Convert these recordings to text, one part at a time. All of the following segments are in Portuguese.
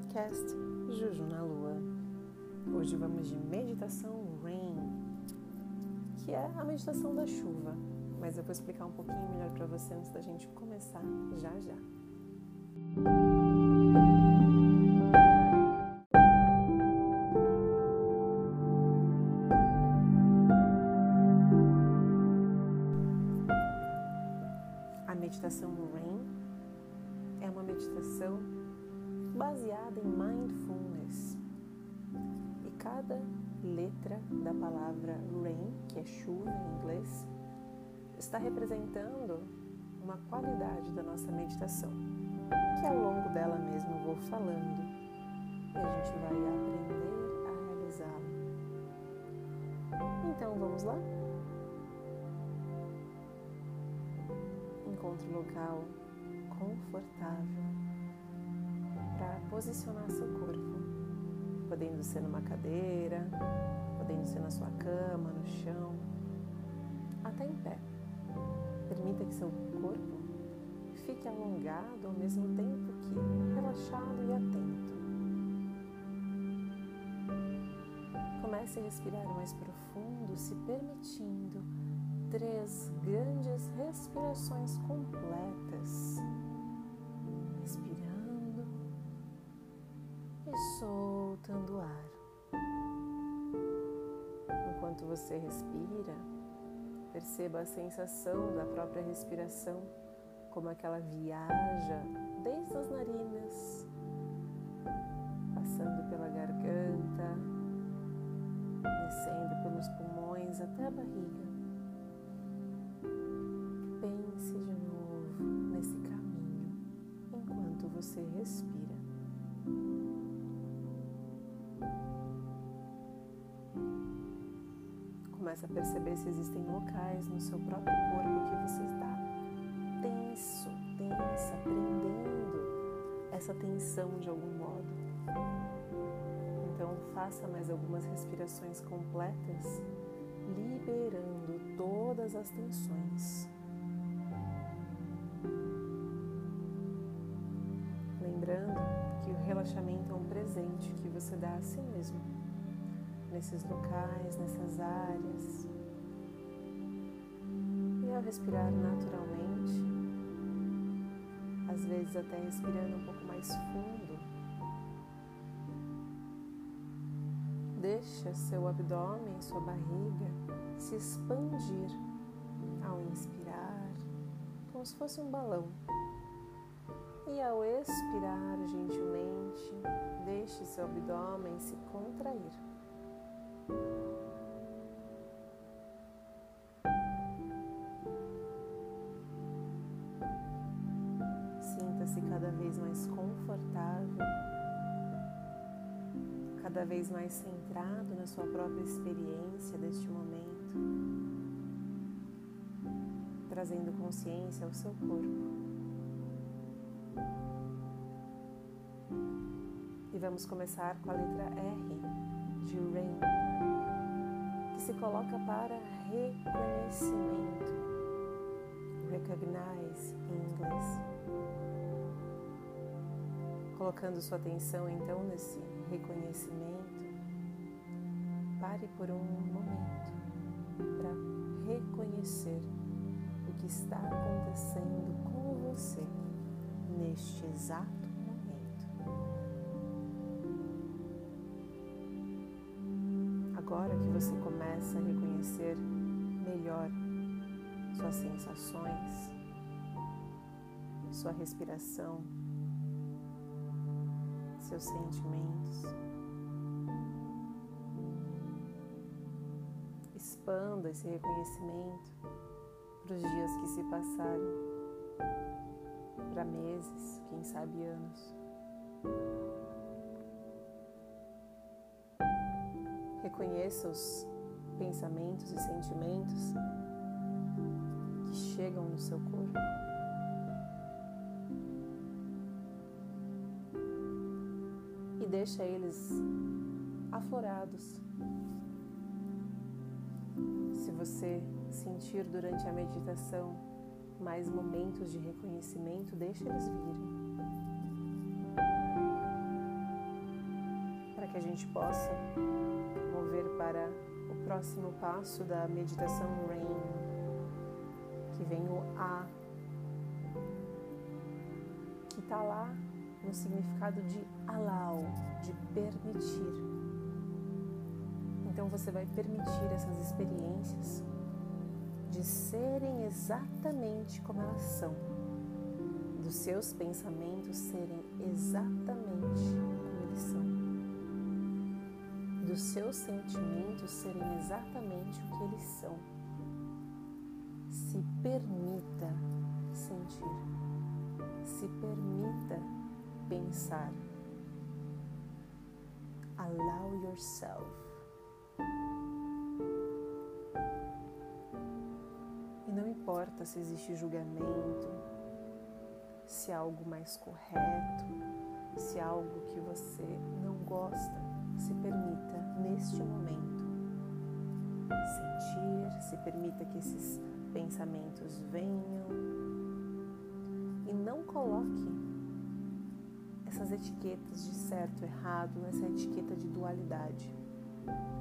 podcast Juju na Lua. Hoje vamos de meditação Rain, que é a meditação da chuva, mas eu vou explicar um pouquinho melhor para você antes da gente começar já já. Letra da palavra rain, que é chuva em inglês, está representando uma qualidade da nossa meditação, que ao longo dela mesmo eu vou falando e a gente vai aprender a realizá-la. Então vamos lá? Encontre um local confortável para posicionar seu corpo, podendo ser numa cadeira, podendo ser na sua cama, no chão, até em pé. Permita que seu corpo fique alongado ao mesmo tempo que relaxado e atento. Comece a respirar mais profundo, se permitindo três grandes respirações completas. Respirando e soltando o ar. Você respira, perceba a sensação da própria respiração, como aquela viaja desde as narinas, passando pela garganta, descendo pelos pulmões até a barriga. Pense de novo nesse caminho enquanto você respira. Comece a perceber se existem locais no seu próprio corpo que você está tenso, tensa, prendendo essa tensão de algum modo. Então, faça mais algumas respirações completas, liberando todas as tensões. Lembrando que o relaxamento é um presente que você dá a si mesmo, nesses locais, nessas áreas. E ao respirar naturalmente, às vezes até respirando um pouco mais fundo, deixa seu abdômen, sua barriga se expandir ao inspirar, como se fosse um balão. E ao expirar gentilmente, deixe seu abdômen se contrair. Sinta-se cada vez mais confortável, cada vez mais centrado na sua própria experiência deste momento, trazendo consciência ao seu corpo. E vamos começar com a letra R de Rain, que se coloca para reconhecimento, recognize em inglês. Colocando sua atenção então nesse reconhecimento, pare por um momento para reconhecer o que está acontecendo com você neste exato Agora que você começa a reconhecer melhor suas sensações, sua respiração, seus sentimentos, expanda esse reconhecimento para os dias que se passaram, para meses, quem sabe anos. Reconheça os pensamentos e sentimentos que chegam no seu corpo. E deixa eles aflorados. Se você sentir durante a meditação mais momentos de reconhecimento, deixa eles virem. a gente possa mover para o próximo passo da meditação RAIN, que vem o A, que está lá no significado de allow, de permitir. Então você vai permitir essas experiências de serem exatamente como elas são, dos seus pensamentos serem exatamente como eles são, dos seus sentimentos serem exatamente o que eles são. Se permita sentir, se permita pensar. Allow yourself. E não importa se existe julgamento, se é algo mais correto, se é algo que você não gosta, neste momento sentir, se permita que esses pensamentos venham e não coloque essas etiquetas de certo, errado, essa etiqueta de dualidade.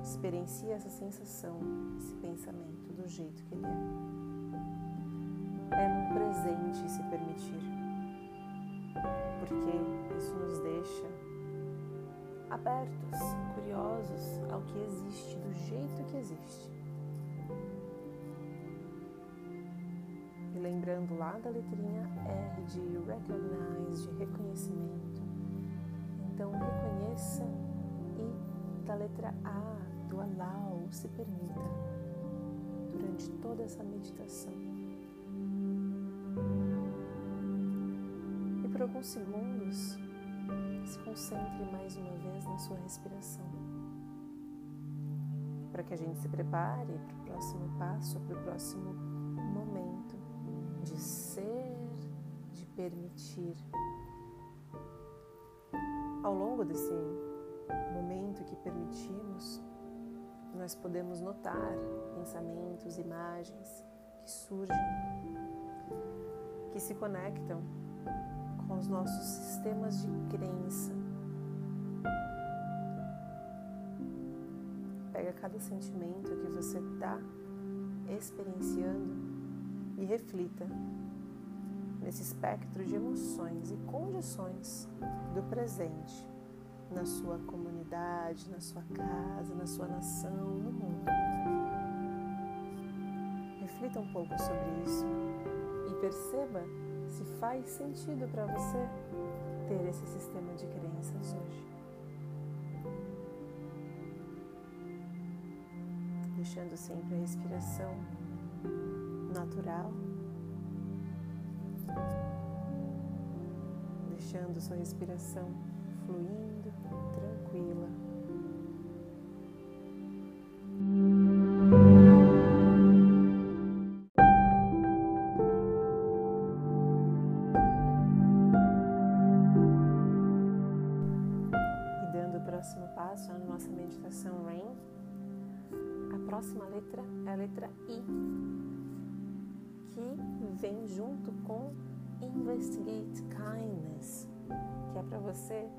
Experiencie essa sensação, esse pensamento do jeito que ele é. É um presente se permitir, porque isso nos deixa abertos, curiosos ao que existe, do jeito que existe. E lembrando lá da letrinha R de recognize, de reconhecimento. Então reconheça e da letra A, do allow, se permita durante toda essa meditação. E por alguns segundos, se concentre mais uma vez na sua respiração. Para que a gente se prepare para o próximo passo, para o próximo momento de ser, de permitir. Ao longo desse momento que permitimos, nós podemos notar pensamentos, imagens que surgem, que se conectam com os nossos sistemas de crença. Pega cada sentimento que você está experienciando e reflita nesse espectro de emoções e condições do presente na sua comunidade, na sua casa, na sua nação, no mundo. Reflita um pouco sobre isso e perceba se faz sentido para você ter esse sistema de crenças hoje. Deixando sempre a respiração natural. Deixando sua respiração fluindo, tranquila. Investigate Kindness, que é para você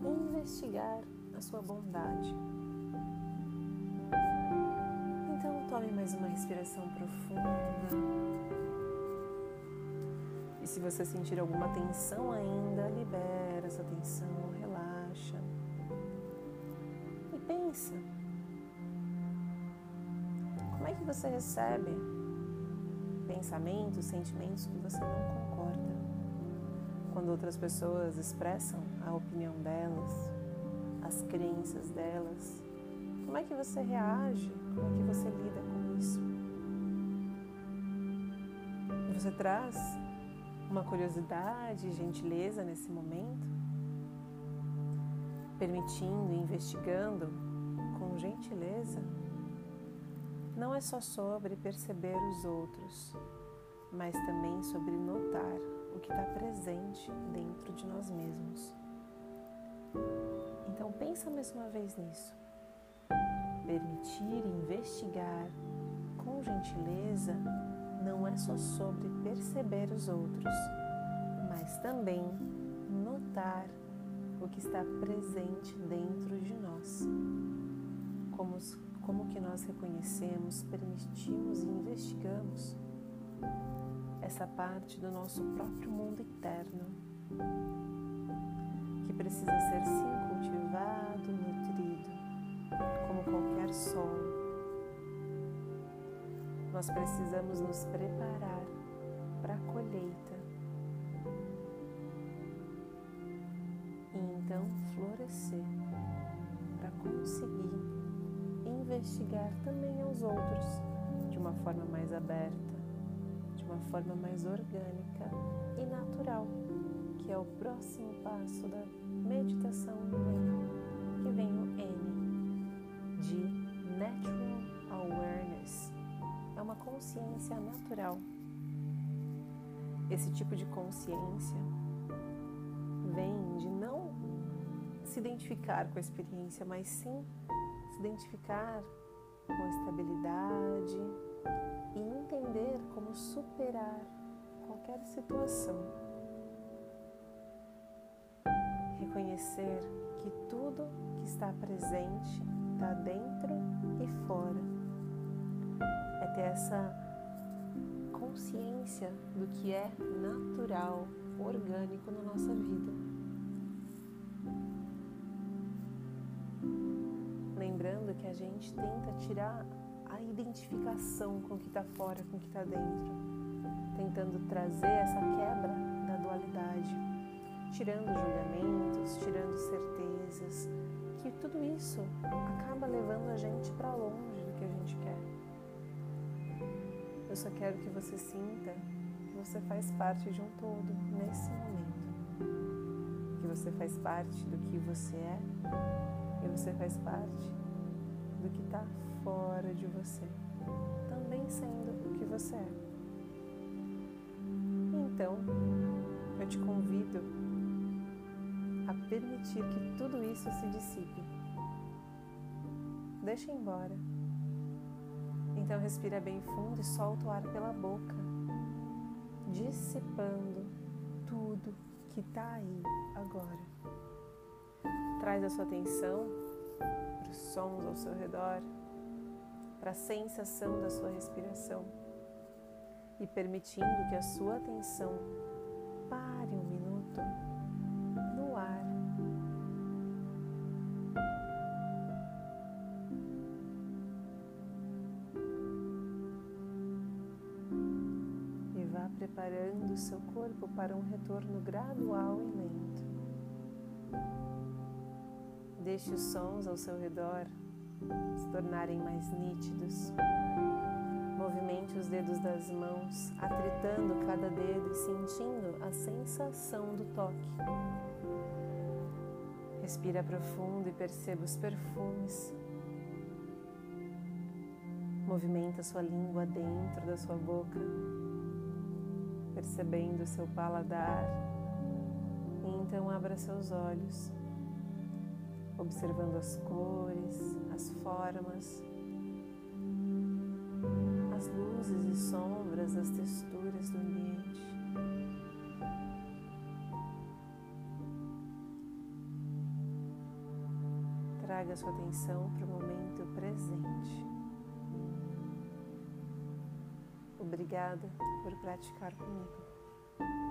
investigar a sua bondade. Então, tome mais uma respiração profunda. E se você sentir alguma tensão ainda, libera essa tensão, relaxa. E pensa. Como é que você recebe pensamentos, sentimentos que você não concorda? Quando outras pessoas expressam a opinião delas, as crenças delas, como é que você reage? Como é que você lida com isso? Você traz uma curiosidade, gentileza nesse momento, permitindo investigando com gentileza. Não é só sobre perceber os outros, mas também sobre notar o que está presente dentro de nós mesmos. Então pensa mais uma vez nisso. Permitir investigar com gentileza não é só sobre perceber os outros, mas também notar o que está presente dentro de nós. Como, como que nós reconhecemos, permitimos e investigamos essa parte do nosso próprio mundo interno que precisa ser sim cultivado, nutrido, como qualquer solo. Nós precisamos nos preparar para a colheita e então florescer para conseguir investigar também aos outros de uma forma mais aberta, de uma forma mais orgânica e natural, que é o próximo passo da meditação Zen, que vem o N de Natural Awareness. É uma consciência natural. Esse tipo de consciência vem de não se identificar com a experiência, mas sim se identificar com a estabilidade e entender como superar qualquer situação. Reconhecer que tudo que está presente está dentro e fora. É ter essa consciência do que é natural, orgânico na nossa vida. Que a gente tenta tirar a identificação com o que está fora, com o que está dentro, tentando trazer essa quebra da dualidade, tirando julgamentos, tirando certezas, que tudo isso acaba levando a gente para longe do que a gente quer. Eu só quero que você sinta que você faz parte de um todo nesse momento, que você faz parte do que você é e você faz parte do que está fora de você, também sendo o que você é. Então, eu te convido a permitir que tudo isso se dissipe. Deixa embora. Então, respira bem fundo e solta o ar pela boca, dissipando tudo que está aí agora. Traz a sua atenção para os sons ao seu redor, para a sensação da sua respiração e permitindo que a sua atenção pare um minuto no ar. E vá preparando o seu corpo para um retorno gradual e lento. Deixe os sons ao seu redor se tornarem mais nítidos. Movimente os dedos das mãos, atritando cada dedo e sentindo a sensação do toque. Respira profundo e perceba os perfumes. Movimenta sua língua dentro da sua boca, percebendo seu paladar. E então abra seus olhos observando as cores, as formas, as luzes e sombras, as texturas do ambiente. Traga sua atenção para o momento presente. Obrigada por praticar comigo.